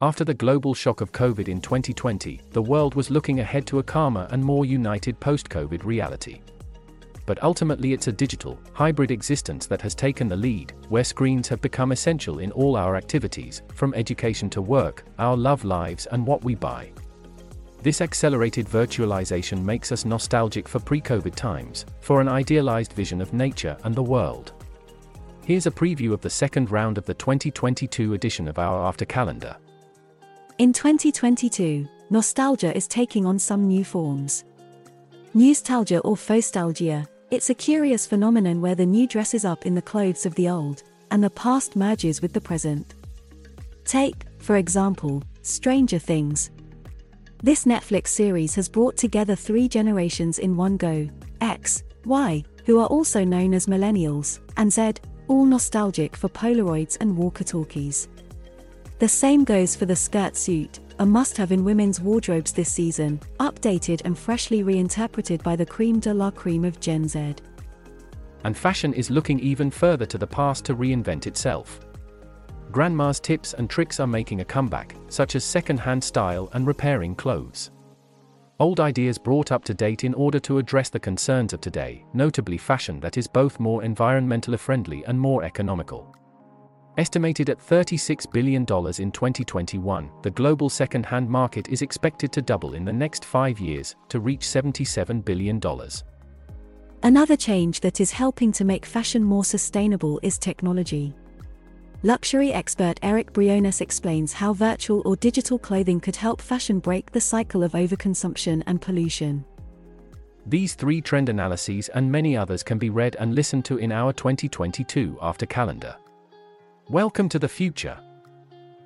After the global shock of COVID in 2020, the world was looking ahead to a calmer and more united post COVID reality. But ultimately, it's a digital, hybrid existence that has taken the lead, where screens have become essential in all our activities, from education to work, our love lives, and what we buy. This accelerated virtualization makes us nostalgic for pre COVID times, for an idealized vision of nature and the world. Here's a preview of the second round of the 2022 edition of our After Calendar. In 2022, nostalgia is taking on some new forms. Nostalgia or phostalgia, it's a curious phenomenon where the new dresses up in the clothes of the old, and the past merges with the present. Take, for example, Stranger Things. This Netflix series has brought together three generations in one go X, Y, who are also known as millennials, and Z, all nostalgic for Polaroids and walkie talkies. The same goes for the skirt suit, a must have in women's wardrobes this season, updated and freshly reinterpreted by the cream de la cream of Gen Z. And fashion is looking even further to the past to reinvent itself. Grandma's tips and tricks are making a comeback, such as second hand style and repairing clothes. Old ideas brought up to date in order to address the concerns of today, notably fashion that is both more environmentally friendly and more economical. Estimated at $36 billion in 2021, the global second hand market is expected to double in the next five years to reach $77 billion. Another change that is helping to make fashion more sustainable is technology. Luxury expert Eric Briones explains how virtual or digital clothing could help fashion break the cycle of overconsumption and pollution. These three trend analyses and many others can be read and listened to in our 2022 after calendar. Welcome to the future.